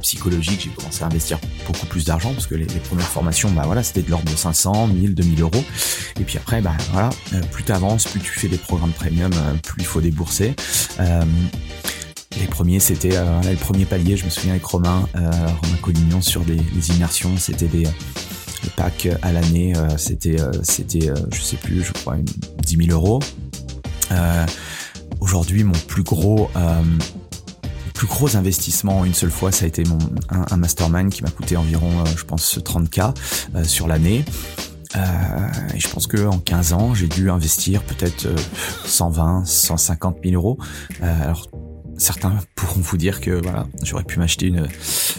psychologique, j'ai commencé à investir beaucoup plus d'argent parce que les, premières formations, bah voilà, c'était de l'ordre de 500, 1000, 2000 euros. Et puis après, bah voilà, euh, plus tu avances, plus tu fais des programmes premium, euh, plus il faut débourser. Euh, les premiers, c'était le premier palier, je me souviens avec Romain, Romain Collignon sur des, immersions, c'était des le pack à l'année, c'était c'était je sais plus, je crois une, 10 000 euros. Aujourd'hui, mon plus gros plus gros investissement une seule fois, ça a été mon, un, mastermind qui m'a coûté environ, euh, je pense, 30K euh, sur l'année. Euh, et je pense que en 15 ans, j'ai dû investir peut-être 120, 150 000 euros. alors certains pourront vous dire que voilà, j'aurais pu m'acheter une,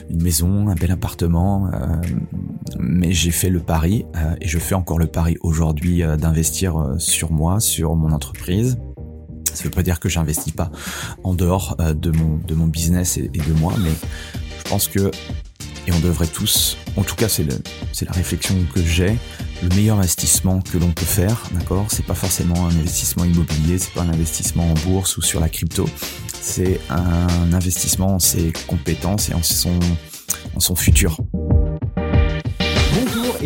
une, maison, un bel appartement, mais j'ai fait le pari et je fais encore le pari aujourd'hui d'investir sur moi, sur mon entreprise, ça veut pas dire que j'investis pas en dehors euh, de mon de mon business et, de moi, mais je pense que et on devrait tous, en tout cas c'est la réflexion que j'ai, le meilleur investissement que l'on peut faire, d'accord, c'est pas forcément un investissement immobilier, c'est pas un investissement en bourse ou sur la crypto, c'est un investissement en ses compétences et en son en son futur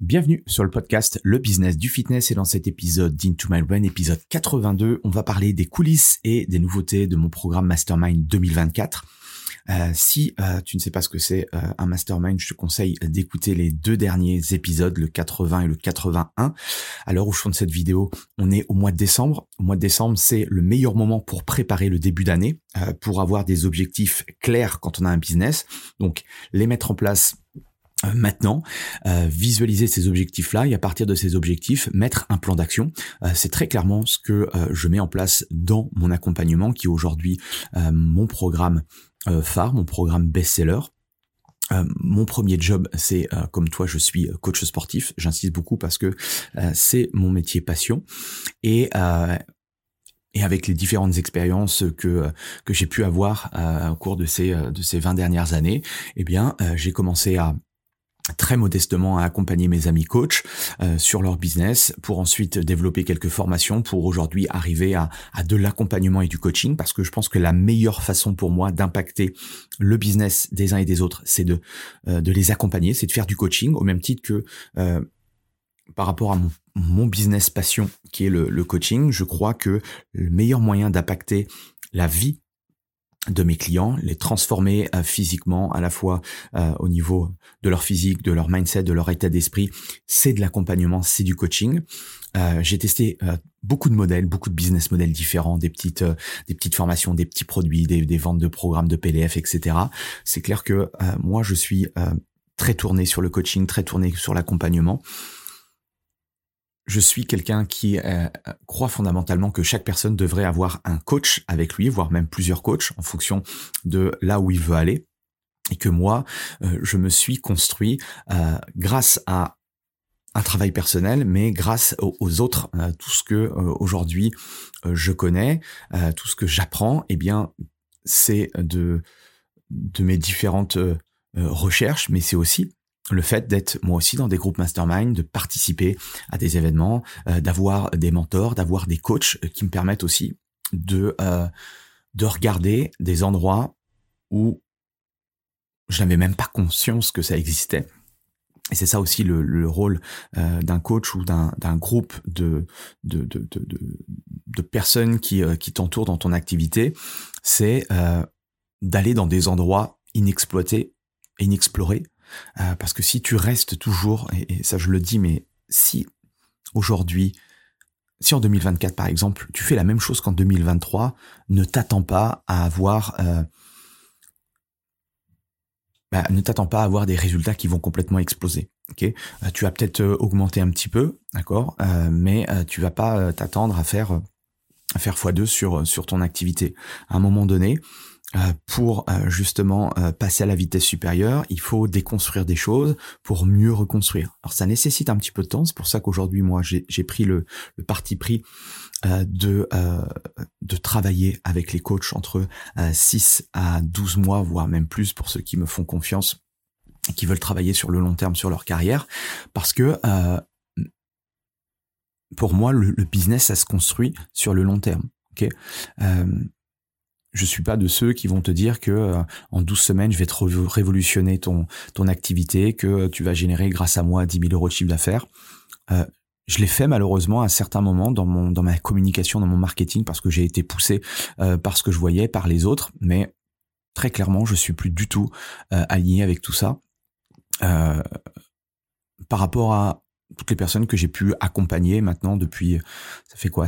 Bienvenue sur le podcast Le Business du Fitness et dans cet épisode d'Into My Brain, épisode 82, on va parler des coulisses et des nouveautés de mon programme Mastermind 2024. Euh, si euh, tu ne sais pas ce que c'est euh, un mastermind, je te conseille d'écouter les deux derniers épisodes, le 80 et le 81. À l'heure où je tourne cette vidéo, on est au mois de décembre. Au mois de décembre, c'est le meilleur moment pour préparer le début d'année, pour avoir des objectifs clairs quand on a un business. Donc, les mettre en place euh, maintenant, euh, visualiser ces objectifs-là et à partir de ces objectifs, mettre un plan d'action. Euh, c'est très clairement ce que je mets en place dans mon accompagnement qui est aujourd'hui mon programme phare, mon programme best-seller. mon premier job, c'est comme toi, je suis coach sportif. J'insiste beaucoup parce que c'est mon métier passion et et avec les différentes expériences que que j'ai pu avoir au cours de ces de ces 20 dernières années, eh bien, j'ai commencé à très modestement à accompagner mes amis coachs euh, sur leur business pour ensuite développer quelques formations pour aujourd'hui arriver à, de l'accompagnement et du coaching parce que je pense que la meilleure façon pour moi d'impacter le business des uns et des autres c'est de euh, de les accompagner c'est de faire du coaching au même titre que euh, par rapport à mon, business passion qui est le coaching. Je crois que le meilleur moyen d'impacter la vie de mes clients, les transformer euh, physiquement à la fois euh, au niveau de leur physique, de leur mindset, de leur état d'esprit. C'est de l'accompagnement, c'est du coaching. Euh, j'ai testé beaucoup de modèles, beaucoup de business models différents, des petites, des petites formations, des petits produits, des, des, ventes de programmes de PDF, etc. C'est clair que moi, je suis très tourné sur le coaching, très tourné sur l'accompagnement je suis quelqu'un qui euh, croit fondamentalement que chaque personne devrait avoir un coach avec lui, voire même plusieurs coachs en fonction de là où il veut aller. Et que moi, euh, je me suis construit euh, grâce à un travail personnel, mais grâce aux, autres, tout ce que aujourd'hui je connais, tout ce que j'apprends, eh bien, c'est de de mes différentes recherches, mais c'est aussi le fait d'être moi aussi dans des groupes mastermind, de participer à des événements, euh, d'avoir des mentors, d'avoir des coachs euh, qui me permettent aussi de euh, de regarder des endroits où je n'avais même pas conscience que ça existait. Et c'est ça aussi le, rôle d'un coach ou d'un groupe de de, de, de, de, personnes qui, qui t'entourent dans ton activité, c'est d'aller dans des endroits inexploités, inexplorés, parce que si tu restes toujours, et, ça je le dis, mais si aujourd'hui, si en 2024 par exemple, tu fais la même chose qu'en 2023, ne t'attends pas à avoir bah, ne t'attends pas à avoir des résultats qui vont complètement exploser. Euh, tu vas peut-être euh, augmenter un petit peu, d'accord, euh, mais tu vas pas t'attendre à faire à faire x2 sur sur ton activité. À un moment donné, euh, pour euh, justement euh, passer à la vitesse supérieure, il faut déconstruire des choses pour mieux reconstruire. Alors ça nécessite un petit peu de temps, c'est pour ça qu'aujourd'hui moi j'ai pris le, le, parti pris de, de travailler avec les coachs entre 6 à 12 mois, voire même plus pour ceux qui me font confiance et qui veulent travailler sur le long terme sur leur carrière, parce que pour moi le, le, business ça se construit sur le long terme. ok? Je suis pas de ceux qui vont te dire que euh, en 12 semaines, je vais te révolutionner ton, ton activité, que tu vas générer grâce à moi 10 000 euros de chiffre d'affaires. Euh, je l'ai fait malheureusement à certains moments dans mon dans ma communication, dans mon marketing, parce que j'ai été poussé euh, par ce que je voyais, par les autres. Mais très clairement, je suis plus du tout aligné avec tout ça. par rapport à toutes les personnes que j'ai pu accompagner maintenant depuis, ça fait quoi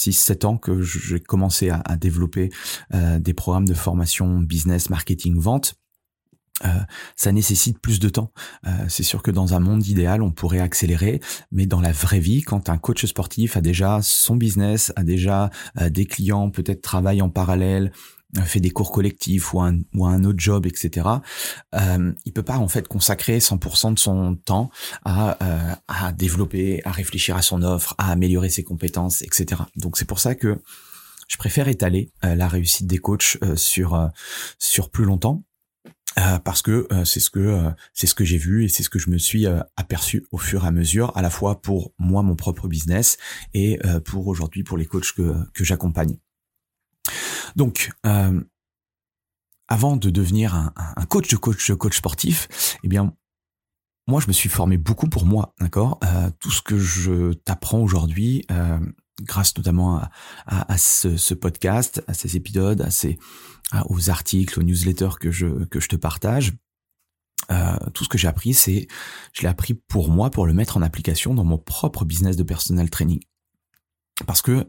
6-7 ans que j'ai commencé à, développer euh, des programmes de formation business, marketing, vente. Euh, ça nécessite plus de temps. Euh, c'est sûr que dans un monde idéal, on pourrait accélérer, mais dans la vraie vie, quand un coach sportif a déjà son business, a déjà des clients, peut-être travaille en parallèle, fait des cours collectifs ou un, ou un autre job, etc. Euh, il peut pas en fait consacrer 100% de son temps à, euh, à développer, à réfléchir à son offre, à améliorer ses compétences, etc. Donc c'est pour ça que je préfère étaler euh, la réussite des coachs euh, sur euh, sur plus longtemps. parce que c'est ce que c'est ce que j'ai vu et c'est ce que je me suis aperçu au fur et à mesure, à la fois pour moi mon propre business et pour aujourd'hui pour les coachs que que j'accompagne. Donc, euh, avant de devenir un, coach coach coach sportif, eh bien, moi, je me suis formé beaucoup pour moi, d'accord? Euh, Tout ce que je t'apprends aujourd'hui, euh, grâce notamment à, ce, podcast, à ces épisodes, à ces, aux articles, aux newsletters que je que je te partage, tout ce que j'ai appris, c'est je l'ai appris pour moi, pour le mettre en application dans mon propre business de personal training, parce que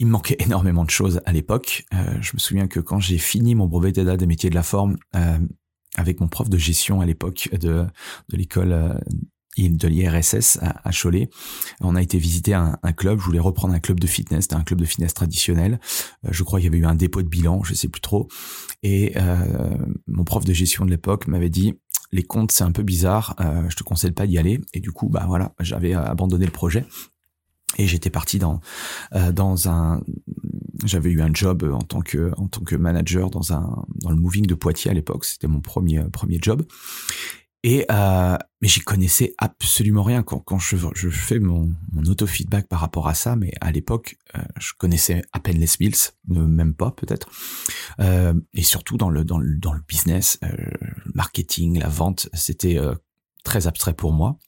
il me manquait énormément de choses à l'époque. Euh, je me souviens que quand j'ai fini mon brevet d'état des métiers de la forme euh, avec mon prof de gestion à l'époque de, de l'école euh, de l'IRSS à, Cholet, on a été visiter un, club. Je voulais reprendre un club de fitness, c'était un club de fitness traditionnel. je crois qu'il y avait eu un dépôt de bilan, je sais plus trop. Et mon prof de gestion de l'époque m'avait dit les comptes c'est un peu bizarre, je te conseille pas d'y aller. Et du coup, bah voilà, j'avais abandonné le projet. Et j'étais parti dans euh, dans un j'avais eu un job en tant que en tant que manager dans un dans le moving de Poitiers à l'époque, c'était mon premier premier job. Et euh, mais j'y connaissais absolument rien quand quand je je fais mon mon auto feedback par rapport à ça, mais à l'époque euh, je connaissais à peine les Mills, même pas peut-être. Euh, et surtout dans le dans le dans le business, euh, le marketing, la vente, c'était euh, très abstrait pour moi.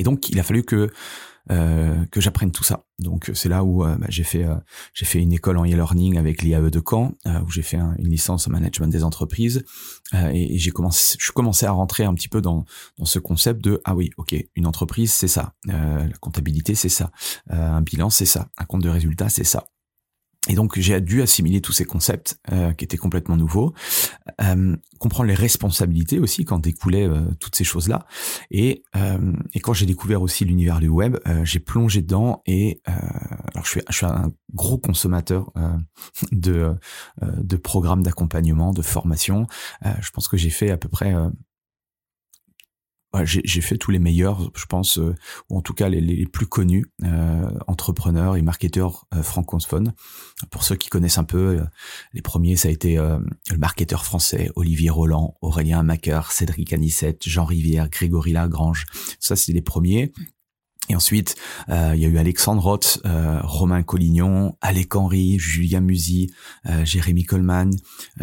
Et donc il a fallu que euh, que j'apprenne tout ça. Donc c'est là où euh, bah, j'ai fait euh, j'ai fait une école en e-learning avec l'IAE de Caen où j'ai fait une licence en management des entreprises. Et, j'ai commencé je commençais à rentrer un petit peu dans dans ce concept de ah oui ok une entreprise c'est ça. La comptabilité c'est ça. Un bilan c'est ça. Un compte de résultat c'est ça et donc j'ai dû assimiler tous ces concepts euh, qui étaient complètement nouveaux, euh, comprendre les responsabilités aussi quand découlaient euh, toutes ces choses-là. Et, euh, et quand j'ai découvert aussi l'univers du web, euh, j'ai plongé dedans et alors je suis, je suis un gros consommateur de, de programmes d'accompagnement, de formation. je pense que j'ai fait à peu près j'ai fait tous les meilleurs, je pense, euh, ou en tout cas les, les plus connus euh, entrepreneurs et marketeurs euh, francophones. Pour ceux qui connaissent un peu, euh, les premiers, ça a été le marketeur français Olivier Roland, Aurélien Macker, Cédric Anissette, Jean Rivière, Grégory Lagrange. Ça, c'est les premiers. Et ensuite, euh, il y a eu Alexandre Roth, Romain Collignon, Alec Henry, Julien Musi, Jérémy Coleman.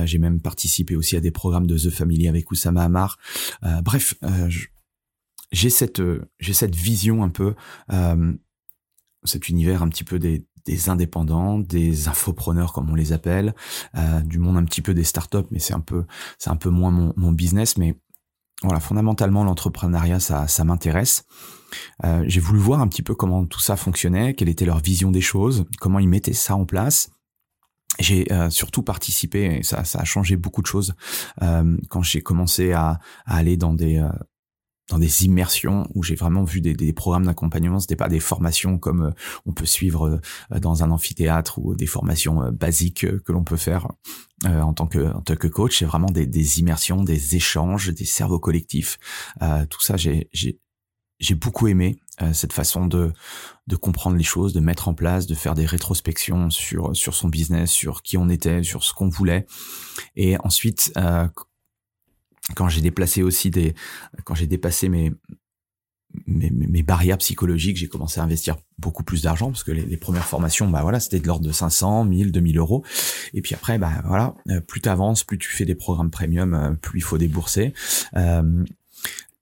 J'ai même participé aussi à des programmes de The Family avec Oussama Hamar. bref, j'ai cette euh, j'ai cette vision un peu euh, cet univers un petit peu des des indépendants, des infopreneurs comme on les appelle, euh, du monde un petit peu des startups, mais c'est un peu c'est un peu moins mon, mon business, mais voilà, fondamentalement l'entrepreneuriat ça ça m'intéresse. Euh, j'ai voulu voir un petit peu comment tout ça fonctionnait, quelle était leur vision des choses, comment ils mettaient ça en place. J'ai euh, surtout participé, et ça, ça a changé beaucoup de choses euh, quand j'ai commencé à, à, aller dans des euh, dans des immersions où j'ai vraiment vu des, des programmes d'accompagnement. C'était pas des formations comme euh, on peut suivre euh, dans un amphithéâtre ou des formations basiques que l'on peut faire en tant que en tant que coach. C'est vraiment des, des, immersions, des échanges, des cerveaux collectifs. tout ça, j'ai j'ai beaucoup aimé euh, cette façon de de comprendre les choses, de mettre en place, de faire des rétrospections sur sur son business, sur qui on était, sur ce qu'on voulait. Et ensuite, euh, quand j'ai déplacé aussi des, quand j'ai dépassé mes mes, mes, barrières psychologiques, j'ai commencé à investir beaucoup plus d'argent parce que les, les, premières formations, bah voilà, c'était de l'ordre de 500, 1000, 2000 euros. Et puis après, bah voilà, euh, plus tu avances, plus tu fais des programmes premium, euh, plus il faut débourser. Euh,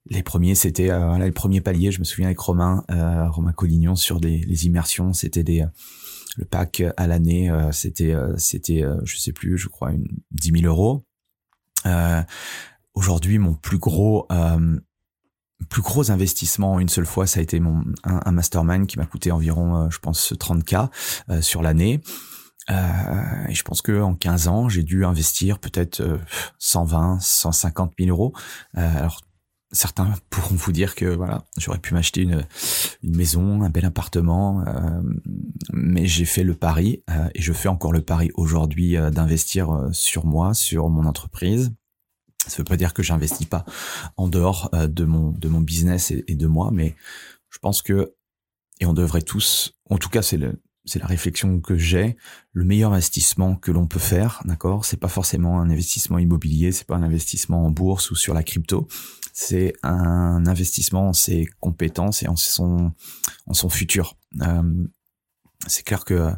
les premiers, c'était voilà, le premier palier. Je me souviens avec Romain, Romain Collignon sur des, les immersions. C'était des le pack à l'année, c'était c'était je sais plus, je crois une 10 000 euros. Aujourd'hui, mon plus gros plus gros investissement une seule fois, ça a été mon un, un mastermind qui m'a coûté environ, je pense, 30k sur l'année. Euh, et je pense que en 15 ans, j'ai dû investir peut-être 120, 150 000 euros. Euh, alors certains pourront vous dire que voilà, j'aurais pu m'acheter une, une maison, un bel appartement, euh, mais j'ai fait le pari euh, et je fais encore le pari aujourd'hui euh, d'investir euh, sur moi, sur mon entreprise. Ça veut pas dire que j'investis pas en dehors euh, de mon de mon business et, de moi, mais je pense que et on devrait tous, en tout cas c'est le c'est la réflexion que j'ai. Le meilleur investissement que l'on peut faire, d'accord, c'est pas forcément un investissement immobilier, c'est pas un investissement en bourse ou sur la crypto. C'est un investissement en ses compétences et en son en son futur. Euh, c'est clair que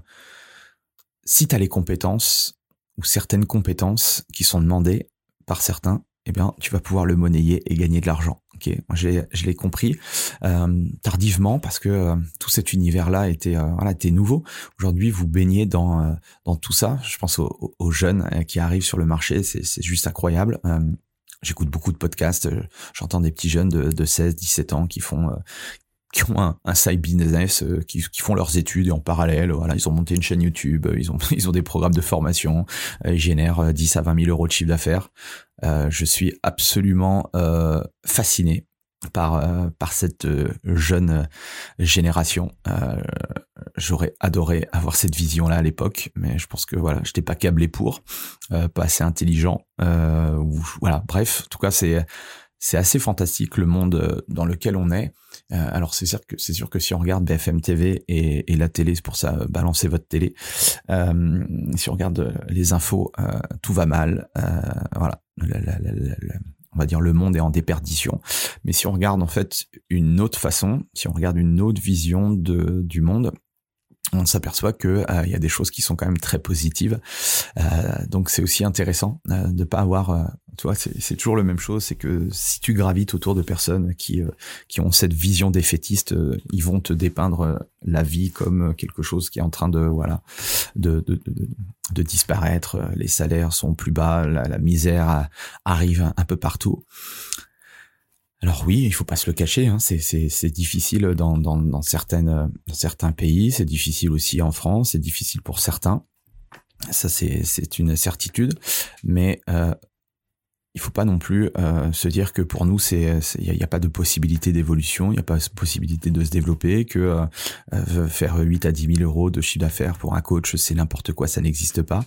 si tu as les compétences ou certaines compétences qui sont demandées par certains, eh bien, tu vas pouvoir le monnayer et gagner de l'argent. Ok, moi je l'ai compris euh, tardivement parce que euh, tout cet univers-là était euh, voilà était nouveau. Aujourd'hui, vous baignez dans euh, dans tout ça. Je pense aux, aux jeunes euh, qui arrivent sur le marché, c'est juste incroyable. J'écoute beaucoup de podcasts, j'entends des petits jeunes de, de 16, 17 ans qui font qui ont un, un side business, qui, qui, font leurs études et en parallèle, voilà, ils ont monté une chaîne YouTube, ils ont ils ont des programmes de formation, ils génèrent 10 à 20 000 euros de chiffre d'affaires. Euh, je suis absolument euh, fasciné par euh, par cette euh, jeune génération. Euh, J'aurais adoré avoir cette vision-là à l'époque, mais je pense que voilà, j'étais pas câblé pour, pas assez intelligent. Ou, voilà, bref, en tout cas c'est c'est assez fantastique le monde dans lequel on est. Euh, alors c'est sûr que c'est sûr que si on regarde BFM TV et, la télé, c'est pour ça balancez votre télé. Euh, si on regarde les infos, euh, tout va mal. voilà, on va dire le monde est en déperdition. Mais si on regarde en fait une autre façon, si on regarde une autre vision de du monde, on s'aperçoit que euh, il y a des choses qui sont quand même très positives. Euh, donc c'est aussi intéressant euh, de pas avoir, euh, tu vois, c'est toujours la même chose, c'est que si tu gravites autour de personnes qui euh, qui ont cette vision défaitiste, ils vont te dépeindre la vie comme quelque chose qui est en train de voilà de de, disparaître. Les salaires sont plus bas, la misère arrive un peu partout. Alors oui, il faut pas se le cacher, hein, c'est difficile dans, certains pays, c'est difficile aussi en France, c'est difficile pour certains. Ça, c'est une certitude. Mais euh, il faut pas non plus euh, se dire que pour nous, c'est il n'y a, a, pas de possibilité d'évolution, il n'y a pas de possibilité de se développer, que euh, euh faire 8 à 10 000 euros de chiffre d'affaires pour un coach, c'est n'importe quoi, ça n'existe pas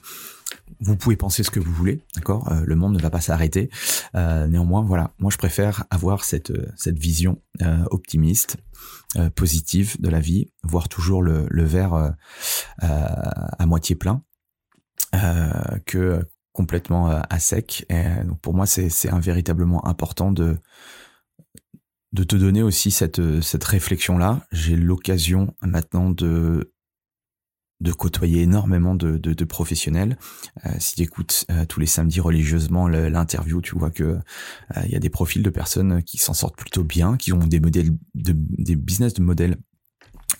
vous pouvez penser ce que vous voulez, d'accord euh, Le monde ne va pas s'arrêter. Euh, néanmoins, voilà, moi je préfère avoir cette cette vision euh, optimiste, euh, positive de la vie, voir toujours le, le verre euh, à moitié plein, que complètement à sec. Donc pour moi, c'est véritablement important de de te donner aussi cette cette réflexion là. J'ai l'occasion maintenant de de côtoyer énormément de, de, de professionnels. Euh, si tu écoutes euh, tous les samedis religieusement l'interview, tu vois que euh, il y a des profils de personnes qui s'en sortent plutôt bien, qui ont des modèles de des business de modèles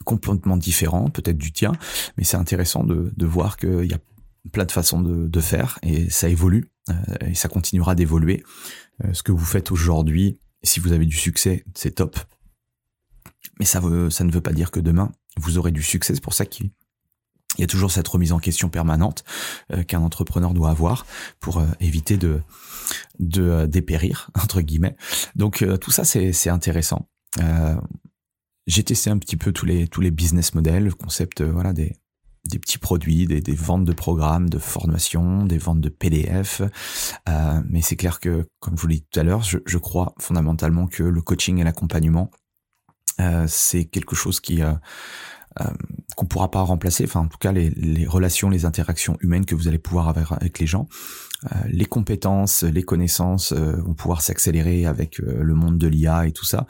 complètement différent, peut-être du tien, mais c'est intéressant de, de voir qu'il y a plein de façons de, de faire et ça évolue euh, et ça continuera d'évoluer. Euh, ce que vous faites aujourd'hui, si vous avez du succès, c'est top. Mais ça, veut, ça ne veut pas dire que demain, vous aurez du succès. C'est pour ça qu'il y a toujours cette remise en question permanente euh, qu'un entrepreneur doit avoir pour éviter de, de dépérir, entre guillemets. Donc tout ça, c'est intéressant. J'ai testé un petit peu tous les, tous les business models, le concept voilà, des, des petits produits, des, des, ventes de programmes, de formation, des ventes de PDF. Euh, mais c'est clair que, comme je vous l'ai dit tout à l'heure, je, je, crois fondamentalement que le coaching et l'accompagnement, euh, c'est quelque chose qui euh, euh qu'on pourra pas remplacer. Enfin, en tout cas, les, les, relations, les interactions humaines que vous allez pouvoir avoir avec les gens, euh, les compétences, les connaissances euh, vont pouvoir s'accélérer avec le monde de l'IA et tout ça.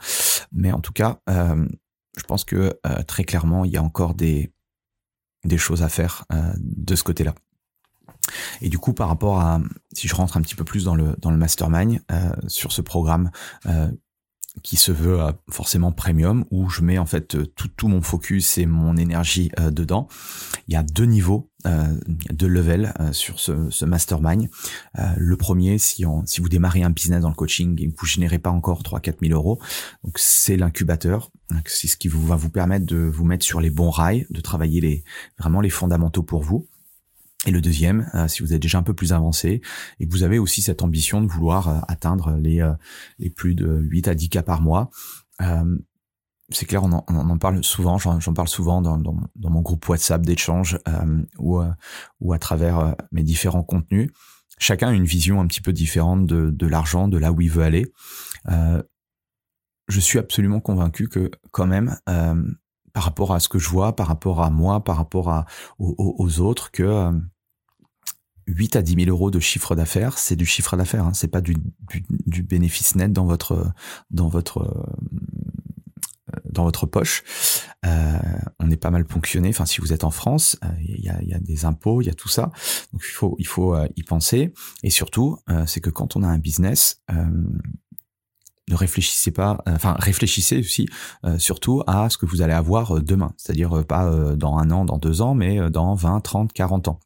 Mais en tout cas, je pense que très clairement, il y a encore des des choses à faire euh, de ce côté-là. Et du coup, par rapport à, si je rentre un petit peu plus dans le dans le mastermind euh, sur ce programme euh, qui se veut forcément premium, où je mets en fait tout, tout mon focus et mon énergie dedans. Il y a deux niveaux, deux levels sur ce, ce mastermind. le premier, si, on, si vous démarrez un business dans le coaching et que vous générez pas encore 3-4 000 euros, donc c'est l'incubateur c'est ce qui vous, va vous permettre de vous mettre sur les bons rails, de travailler les, vraiment les fondamentaux pour vous. Et le deuxième, euh, si vous êtes déjà un peu plus avancé et que vous avez aussi cette ambition de vouloir euh, atteindre les, euh, les plus de 8 à 10 cas par mois, c'est clair, on en, on en, parle souvent, j'en parle souvent dans, dans, mon groupe WhatsApp d'échange ou, ou à travers mes différents contenus. Chacun a une vision un petit peu différente de, de l'argent, de là où il veut aller je suis absolument convaincu que quand même, euh, par rapport à ce que je vois, par rapport à moi, par rapport à, aux, autres, que 8 euh, à 10 000 euros de chiffre d'affaires, c'est du chiffre d'affaires, hein, c'est pas du, bénéfice net dans votre dans votre euh, dans votre poche. on est pas mal ponctionné. Enfin, si vous êtes en France, il y, a, y, a, des impôts, il y a tout ça. Donc il faut il faut y penser. Et surtout, c'est que quand on a un business, ne réfléchissez pas, euh, enfin réfléchissez aussi euh, surtout à ce que vous allez avoir euh, demain, c'est-à-dire pas dans un an, dans deux ans, mais dans 20, 30, 40 ans.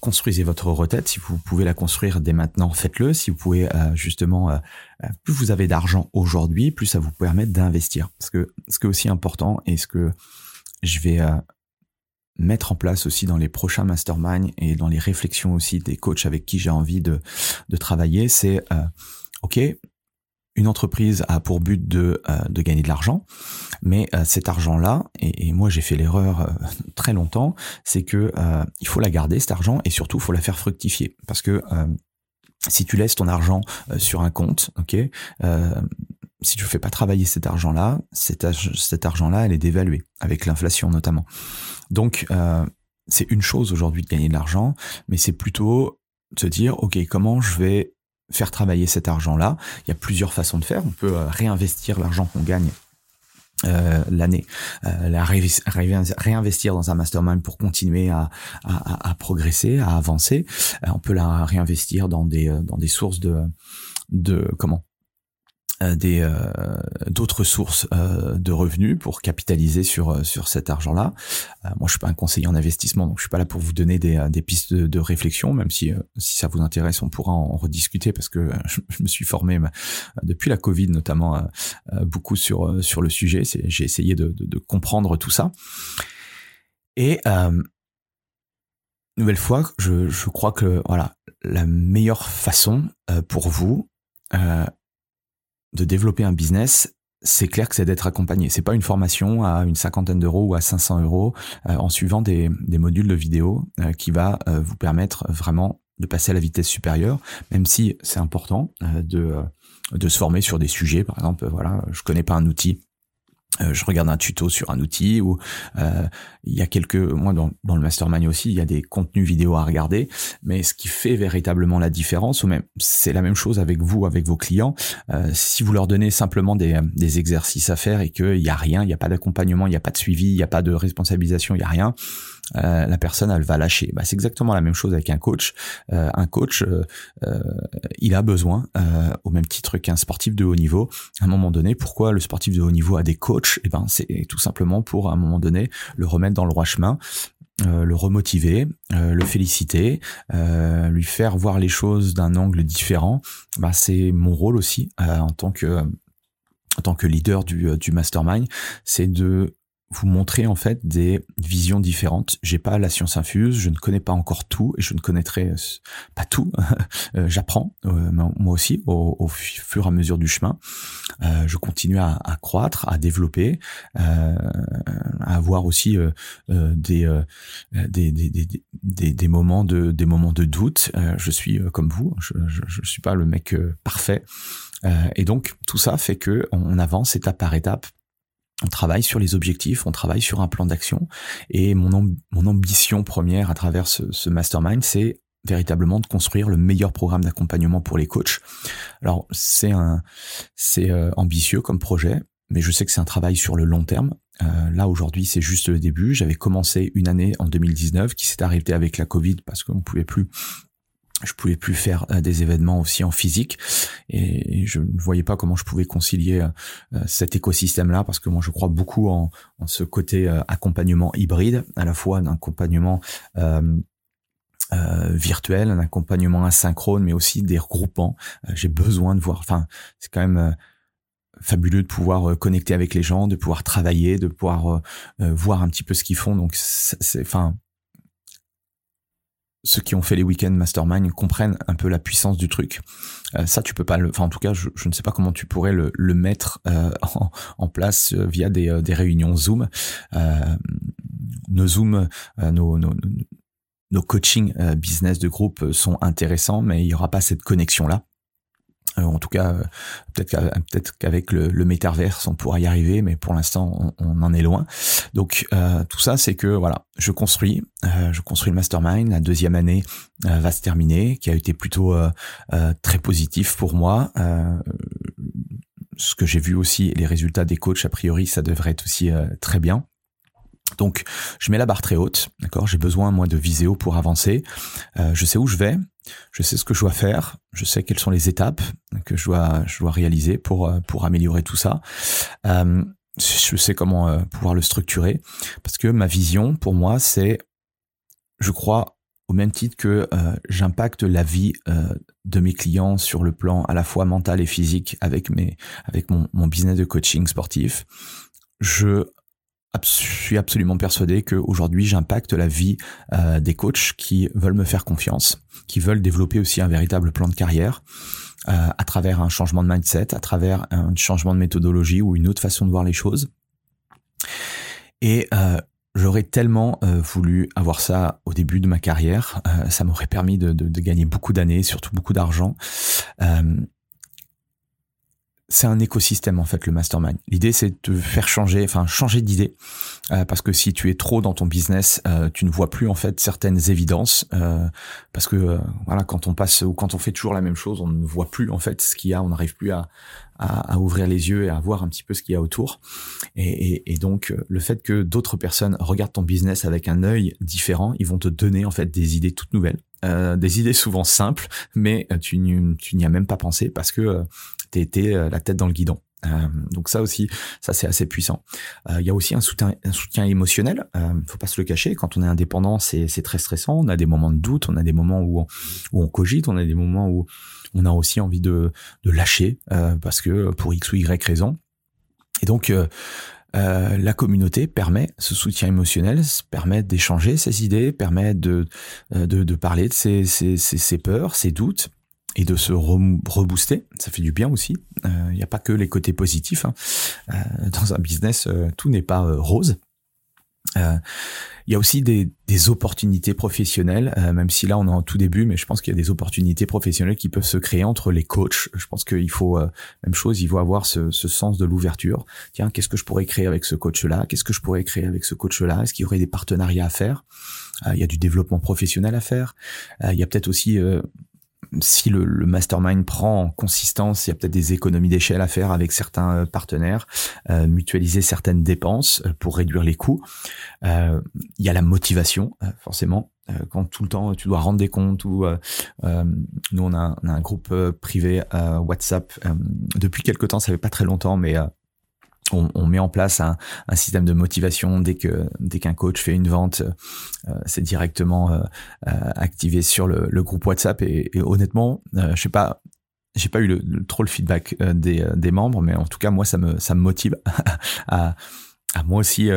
construisez votre retraite, si vous pouvez la construire dès maintenant, faites-le. Si vous pouvez justement, plus vous avez d'argent aujourd'hui, plus ça vous permet d'investir. Parce que ce qui est aussi important et ce que je vais mettre en place aussi dans les prochains masterminds et dans les réflexions aussi des coachs avec qui j'ai envie de, de travailler, c'est ok, une entreprise a pour but de, euh, de gagner de l'argent, mais euh, cet argent-là, et, moi j'ai fait l'erreur euh, très longtemps, c'est que il faut la garder cet argent et surtout il faut la faire fructifier parce que si tu laisses ton argent sur un compte, ok, si tu fais pas travailler cet argent-là, cet, cet argent-là, elle est dévaluée avec l'inflation notamment. Donc c'est une chose aujourd'hui de gagner de l'argent, mais c'est plutôt de se dire ok comment je vais faire travailler cet argent-là. Il y a plusieurs façons de faire. On peut euh, réinvestir l'argent qu'on gagne euh, l'année, euh, la réinvestir dans un mastermind pour continuer à, progresser, à avancer. Euh, on peut la réinvestir dans des dans des sources de de comment des euh, d'autres sources euh, de revenus pour capitaliser sur sur cet argent-là. moi, je suis pas un conseiller en investissement, donc je suis pas là pour vous donner des, des pistes de, réflexion, même si si ça vous intéresse, on pourra en rediscuter parce que je, me suis formé depuis la Covid notamment beaucoup sur sur le sujet. J'ai essayé de, de, de, comprendre tout ça. Et nouvelle fois, je, je crois que voilà la meilleure façon pour vous de développer un business, c'est clair que c'est d'être accompagné. C'est pas une formation à une cinquantaine d'euros ou à 500 euros euh, en suivant des, modules de vidéo euh, qui va euh, vous permettre vraiment de passer à la vitesse supérieure, même si c'est important de, de se former sur des sujets. Par exemple, voilà, je connais pas un outil je regarde un tuto sur un outil ou euh, il y a quelques moi dans, dans, le mastermind aussi il y a des contenus vidéo à regarder. Mais ce qui fait véritablement la différence ou même c'est la même chose avec vous avec vos clients. Euh, si vous leur donnez simplement des, des exercices à faire et qu'il y a rien il n'y a pas d'accompagnement il n'y a pas de suivi il n'y a pas de responsabilisation il y a rien la personne elle va lâcher. Bah, c'est exactement la même chose avec un coach. un coach, il a besoin, au même titre qu'un sportif de haut niveau, à un moment donné. Pourquoi le sportif de haut niveau a des coachs? Eh ben c'est tout simplement pour à un moment donné le remettre dans le droit chemin euh, le remotiver, euh, le féliciter, euh, lui faire voir les choses d'un angle différent, bah, c'est mon rôle aussi en tant que en tant que leader du, du mastermind, c'est de vous montrer en fait des visions différentes. J'ai pas la science infuse, je ne connais pas encore tout et je ne connaîtrai euh, pas tout. Euh, j'apprends euh, moi aussi au, fur et à mesure du chemin. je continue à, croître, à développer, à avoir aussi des, des, des, des, moments de des moments de doute. je suis comme vous, je, je, je suis pas le mec parfait. et donc tout ça fait que on avance étape par étape on travaille sur les objectifs, on travaille sur un plan d'action. Et mon, ambition première à travers ce, mastermind, c'est véritablement de construire le meilleur programme d'accompagnement pour les coachs. Alors c'est euh, ambitieux comme projet, mais je sais que c'est un travail sur le long terme. Euh, là aujourd'hui c'est juste le début. J'avais commencé une année en 2019 qui s'est arrêtée avec la Covid parce qu'on ne pouvait plus je pouvais plus faire euh, des événements aussi en physique et je ne voyais pas comment je pouvais concilier euh, euh, cet écosystème là parce que moi je crois beaucoup en, ce côté accompagnement hybride à la fois un accompagnement virtuel, un accompagnement asynchrone, mais aussi des regroupements. J'ai besoin de voir. Enfin, c'est quand même fabuleux de pouvoir connecter avec les gens, de pouvoir travailler, de pouvoir voir un petit peu ce qu'ils font. Donc, enfin, ceux qui ont fait les week-ends mastermind comprennent un peu la puissance du truc. Euh, ça, tu peux pas le, enfin en tout cas, je, ne sais pas comment tu pourrais le, mettre euh, en, place euh, via des, des réunions Zoom. nos Zoom, nos, nos, nos coaching business de groupe sont intéressants, mais il y aura pas cette connexion là. Euh, en tout cas, euh, peut-être qu'avec le, le métaverse, on pourra y arriver, mais pour l'instant, on, en est loin. Donc, euh, tout ça, c'est que voilà, je construis, je construis le mastermind. La deuxième année va se terminer, qui a été plutôt très positif pour moi. ce que j'ai vu aussi, les résultats des coachs, a priori, ça devrait être aussi très bien. Donc, je mets la barre très haute, d'accord? J'ai besoin, moi, de viséo pour avancer. je sais où je vais, je sais ce que je dois faire, je sais quelles sont les étapes que je dois, je dois réaliser pour, euh, pour améliorer tout ça. Euh, je sais comment euh, pouvoir le structurer parce que ma vision pour moi c'est, je crois, au même titre que j'impacte la vie de mes clients sur le plan à la fois mental et physique avec mes, avec mon, mon business de coaching sportif. Je je suis absolument persuadé qu'aujourd'hui j'impacte la vie euh, des coachs qui veulent me faire confiance, qui veulent développer aussi un véritable plan de carrière euh, à travers un changement de mindset, à travers un changement de méthodologie ou une autre façon de voir les choses. Et euh, j'aurais tellement voulu avoir ça au début de ma carrière, ça m'aurait permis de, de, gagner beaucoup d'années, surtout beaucoup d'argent c'est un écosystème en fait le mastermind. L'idée c'est de faire changer, enfin changer d'idée, euh, parce que si tu es trop dans ton business, euh, tu ne vois plus en fait certaines évidences, euh, parce que voilà quand on passe ou quand on fait toujours la même chose, on ne voit plus en fait ce qu'il y a, on n'arrive plus à, à, ouvrir les yeux et à voir un petit peu ce qu'il y a autour. Et, et, donc le fait que d'autres personnes regardent ton business avec un œil différent, ils vont te donner en fait des idées toutes nouvelles. des idées souvent simples, mais tu, tu n'y as même pas pensé parce que été euh, la tête dans le guidon. Euh, donc ça aussi, ça c'est assez puissant. Euh, il y a aussi un soutien, un soutien émotionnel. Euh, faut pas se le cacher. Quand on est indépendant, c'est très stressant. On a des moments de doute, on a des moments où on, où on cogite, on a des moments où on a aussi envie de, de lâcher parce que pour x ou y raison. Et donc euh, la communauté permet ce soutien émotionnel, permet d'échanger ses idées, permet de, de, de parler de ses, ses, ses, peurs, ses doutes, et de se rebooster, ça fait du bien aussi. Il euh, n'y a pas que les côtés positifs. Hein. Euh, dans un business, euh, tout n'est pas rose. Il y a aussi des, des opportunités professionnelles, même si là on est en tout début, mais je pense qu'il y a des opportunités professionnelles qui peuvent se créer entre les coachs. Je pense qu'il faut, même chose, il faut avoir ce, ce sens de l'ouverture. Tiens, qu'est-ce que je pourrais créer avec ce coach-là? Qu'est-ce que je pourrais créer avec ce coach-là? Est-ce qu'il y aurait des partenariats à faire? Il y a du développement professionnel à faire. il y a peut-être aussi si le, mastermind prend en consistance, il y a peut-être des économies d'échelle à faire avec certains partenaires, mutualiser certaines dépenses pour réduire les coûts. il y a la motivation, forcément. Quand tout le temps tu dois rendre des comptes ou nous on a, un groupe privé WhatsApp depuis quelque temps, ça fait pas très longtemps, mais on, met en place un, système de motivation dès que dès qu'un coach fait une vente, euh, c'est directement euh, euh, activé sur le, groupe WhatsApp et, honnêtement, je sais pas. J'ai pas eu le, trop le feedback des, membres, mais en tout cas moi ça me ça me motive à, moi aussi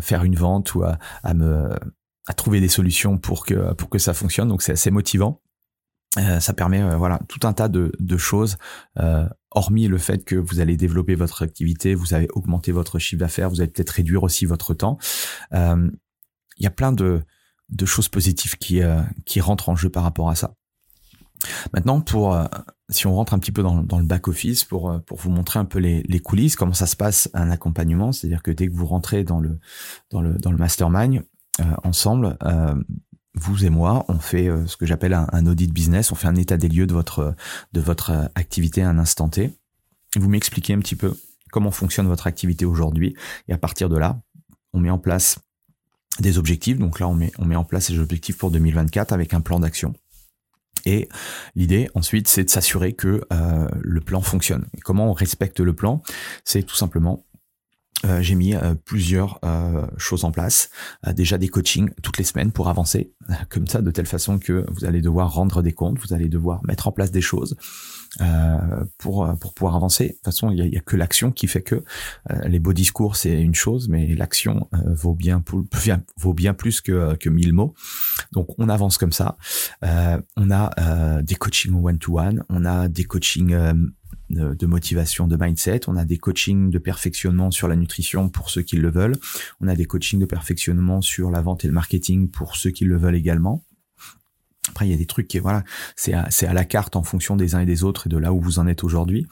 faire une vente ou à, me à trouver des solutions pour que pour que ça fonctionne. Donc c'est assez motivant. Ça permet voilà tout un tas de, choses hormis le fait que vous allez développer votre activité vous allez augmenter votre chiffre d'affaires vous allez peut-être réduire aussi votre temps il y a plein de, choses positives qui qui rentrent en jeu par rapport à ça. Maintenant pour si on rentre un petit peu dans, le back office pour vous montrer un peu les, coulisses comment ça se passe un accompagnement c'est-à-dire que dès que vous rentrez dans le mastermind ensemble vous et moi, on fait euh, ce que j'appelle un, audit business, on fait un état des lieux de votre, de votre euh, activité à un instant T. Vous m'expliquez un petit peu comment fonctionne votre activité aujourd'hui, et à partir de là, on met en place des objectifs. Donc là, on met, on met en place les objectifs pour 2024 avec un plan d'action. Et l'idée ensuite, c'est de s'assurer que euh, le plan fonctionne. comment on respecte le plan? C'est tout simplement euh, j'ai mis euh, plusieurs euh, choses en place. déjà des coachings toutes les semaines pour avancer, comme ça, de telle façon que vous allez devoir rendre des comptes, vous allez devoir mettre en place des choses pour pour pouvoir avancer. De toute façon, il y a, que l'action qui fait que les beaux discours c'est une chose, mais l'action vaut bien vaut bien plus que que mille mots. Donc on avance comme ça. on a des coachings one to one, on a des coachings de motivation, de mindset. On a des coachings de perfectionnement sur la nutrition pour ceux qui le veulent. On a des coachings de perfectionnement sur la vente et le marketing pour ceux qui le veulent également. Après, il y a des trucs qui, voilà, c'est à, à la carte en fonction des uns et des autres et de là où vous en êtes aujourd'hui.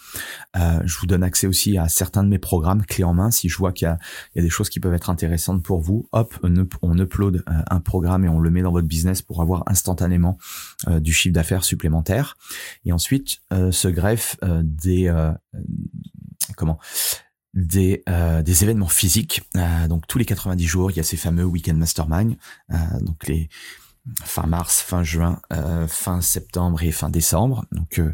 Euh, je vous donne accès aussi à certains de mes programmes clés en main. Si je vois qu'il y y a des choses qui peuvent être intéressantes pour vous, hop, on, upload euh, un programme et on le met dans votre business pour avoir instantanément euh, du chiffre d'affaires supplémentaire. Et ensuite, se greffe des, comment des, des événements physiques. donc tous les 90 jours, il y a ces fameux weekend mastermind. donc les fin mars, fin juin, euh, fin septembre et fin décembre, donc euh,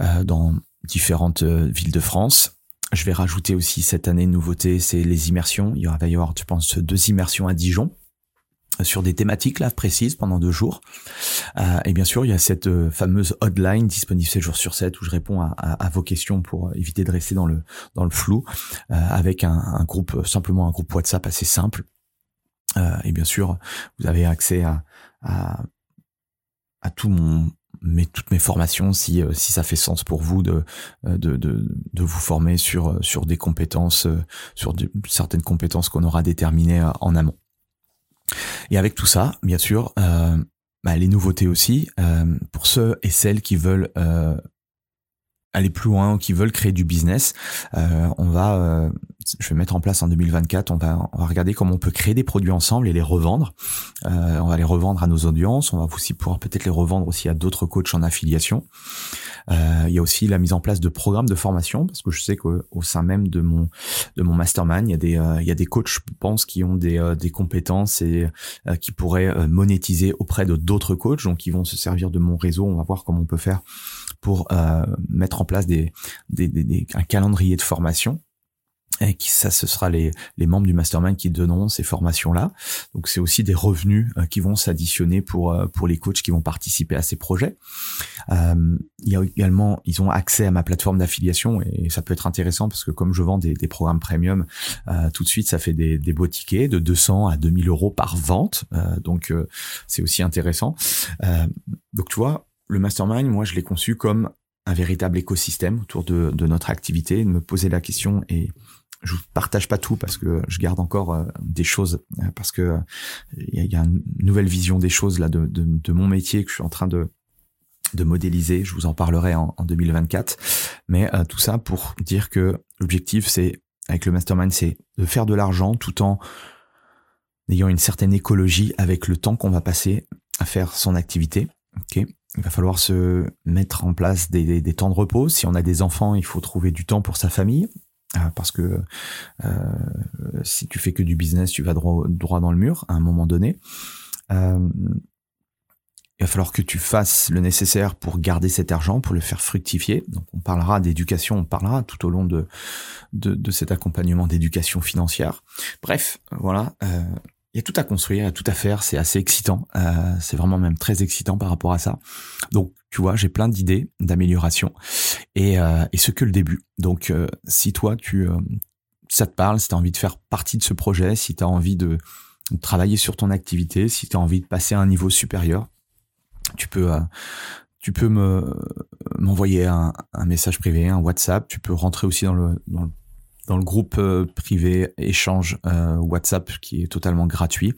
euh, dans différentes villes de France. Je vais rajouter aussi cette année une nouveauté, c'est les immersions. Il va y avoir, je pense, deux immersions à Dijon sur des thématiques là précises pendant deux jours. et bien sûr, il y a cette fameuse hotline disponible 7 jours sur 7 où je réponds à, vos questions pour éviter de rester dans le dans le flou, avec un, un, groupe simplement un groupe WhatsApp assez simple. et bien sûr, vous avez accès à, à, à tout mon toutes mes formations si euh, si ça fait sens pour vous de euh, de, de, de vous former sur euh, sur des compétences sur certaines compétences qu'on aura déterminées en amont. Et avec tout ça bien sûr bah, les nouveautés aussi pour ceux et celles qui veulent aller plus loin qui veulent créer du business, euh, on va, euh, je vais mettre en place en 2024, on va, regarder comment on peut créer des produits ensemble et les revendre. Euh, on va les revendre à nos audiences, on va aussi pouvoir peut-être les revendre aussi à d'autres coachs en affiliation. il y a aussi la mise en place de programmes de formation parce que je sais qu'au sein même de mon de mon mastermind, il y a des il y a des coachs, je pense, qui ont des des compétences et qui pourraient monétiser auprès de d'autres coachs, donc ils vont se servir de mon réseau. On va voir comment on peut faire pour euh, mettre en place des, des, des, un calendrier de formation. Et qui ça ce sera les, les membres du mastermind qui donneront ces formations là donc c'est aussi des revenus euh, qui vont s'additionner pour euh, pour les coachs qui vont participer à ces projets. Euh, il y a également ils ont accès à ma plateforme d'affiliation et ça peut être intéressant parce que comme je vends des, des programmes premium euh, tout de suite ça fait des, des beaux tickets de 200 à 2000 euros par vente. Donc c'est aussi intéressant. Donc tu vois le mastermind, moi, je l'ai conçu comme un véritable écosystème autour de, notre activité, de me poser la question et je vous partage pas tout parce que je garde encore euh, des choses euh, parce que il y, a une nouvelle vision des choses là de, mon métier que je suis en train de de modéliser. Je vous en parlerai en, 2024, mais euh, tout ça pour dire que l'objectif c'est avec le mastermind c'est de faire de l'argent tout en ayant une certaine écologie avec le temps qu'on va passer à faire son activité. Ok il va falloir se mettre en place des, des, temps de repos. Si on a des enfants, il faut trouver du temps pour sa famille. parce que si tu fais que du business, tu vas droit, droit dans le mur à un moment donné. Euh, il va falloir que tu fasses le nécessaire pour garder cet argent, pour le faire fructifier. Donc on parlera d'éducation, on parlera tout au long de, de, cet accompagnement d'éducation financière. Bref, voilà, euh, il y a tout à construire, il y a tout à faire, c'est assez excitant, euh, c'est vraiment même très excitant par rapport à ça. Donc tu vois, j'ai plein d'idées d'amélioration et, euh, et ce que le début. Donc si toi, tu ça te parle, si tu as envie de faire partie de ce projet, si tu as envie de travailler sur ton activité, si tu as envie de passer à un niveau supérieur, tu peux euh, tu peux me m'envoyer un, message privé, un WhatsApp. Tu peux rentrer aussi dans le dans le, groupe euh, privé échange euh, WhatsApp qui est totalement gratuit.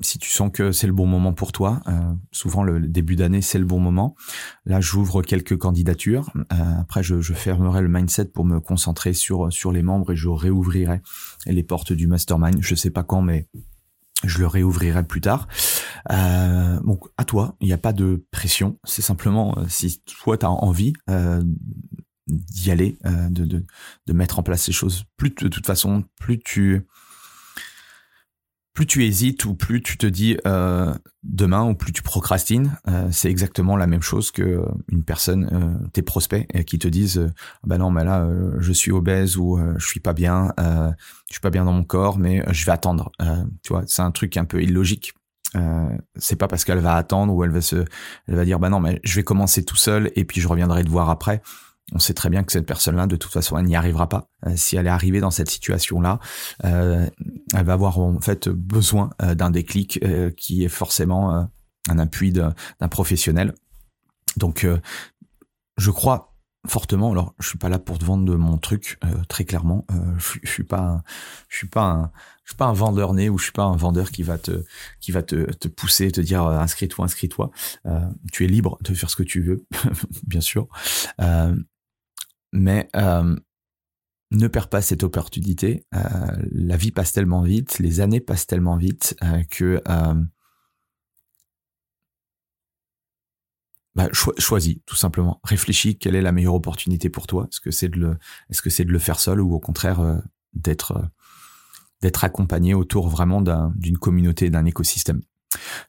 si tu sens que c'est le bon moment pour toi, souvent le, début d'année c'est le bon moment. Là, j'ouvre quelques candidatures. après, je, je, fermerai le mindset pour me concentrer sur sur les membres et je réouvrirai les portes du mastermind. Je sais pas quand, mais je le réouvrirai plus tard. Euh, donc à toi, il n'y a pas de pression. C'est simplement euh, si toi tu as envie euh, d'y aller, euh, de, de, de, mettre en place ces choses. Plus de toute façon, plus tu plus tu hésites ou plus tu te dis euh, demain ou plus tu procrastines, euh, c'est exactement la même chose que une personne, tes prospects, qui te disent bah non mais là je suis obèse ou je suis pas bien, je suis pas bien dans mon corps, mais je vais attendre. tu vois, c'est un truc un peu illogique. c'est pas parce qu'elle va attendre ou elle va se, elle va dire bah non mais je vais commencer tout seul et puis je reviendrai te voir après on sait très bien que cette personne-là, de toute façon, elle n'y arrivera pas. Euh, si elle est arrivée dans cette situation-là, euh, elle va avoir en fait besoin euh, d'un déclic qui est forcément un appui d'un professionnel. Donc, je crois fortement. Alors, je suis pas là pour te vendre mon truc, très clairement. je, je suis pas, je suis pas un, je suis pas un vendeur né ou je suis pas un vendeur qui va te, qui va te, te pousser, te dire inscris-toi, inscris-toi. tu es libre de faire ce que tu veux, bien sûr. Mais euh, ne perds pas cette opportunité. Euh, la vie passe tellement vite, les années passent tellement vite euh, que bah, choisis tout simplement. Réfléchis quelle est la meilleure opportunité pour toi? Est-ce que c'est de le, est-ce que c'est de le faire seul ou au contraire d'être d'être accompagné autour vraiment d'une communauté, d'un écosystème?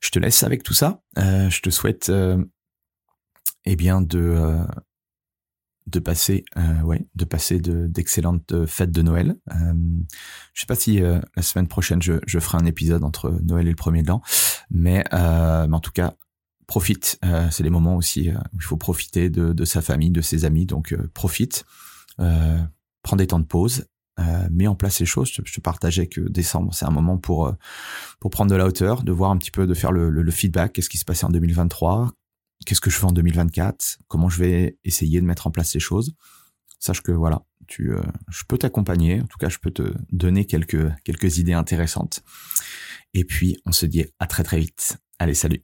Je te laisse avec tout ça. je te souhaite eh bien de de passer, euh, ouais, de passer de d'excellentes euh, fêtes de Noël. Euh, je sais pas si euh, la semaine prochaine je, je ferai un épisode entre Noël et le premier de l'an, mais, euh, mais en tout cas profite. c'est les moments aussi où il faut profiter de, de sa famille, de ses amis. Donc profite, prends des temps de pause, mets en place les choses. Je, te partageais que décembre c'est un moment pour pour prendre de la hauteur, de voir un petit peu, de faire le, le, le feedback, qu'est-ce qui se passait en 2023, qu'est-ce que je fais en 2024, comment je vais essayer de mettre en place ces choses? Sache que voilà, tu, euh, je peux t'accompagner, en tout cas je peux te donner quelques, quelques idées intéressantes. Et puis on se dit à très très vite. Allez, salut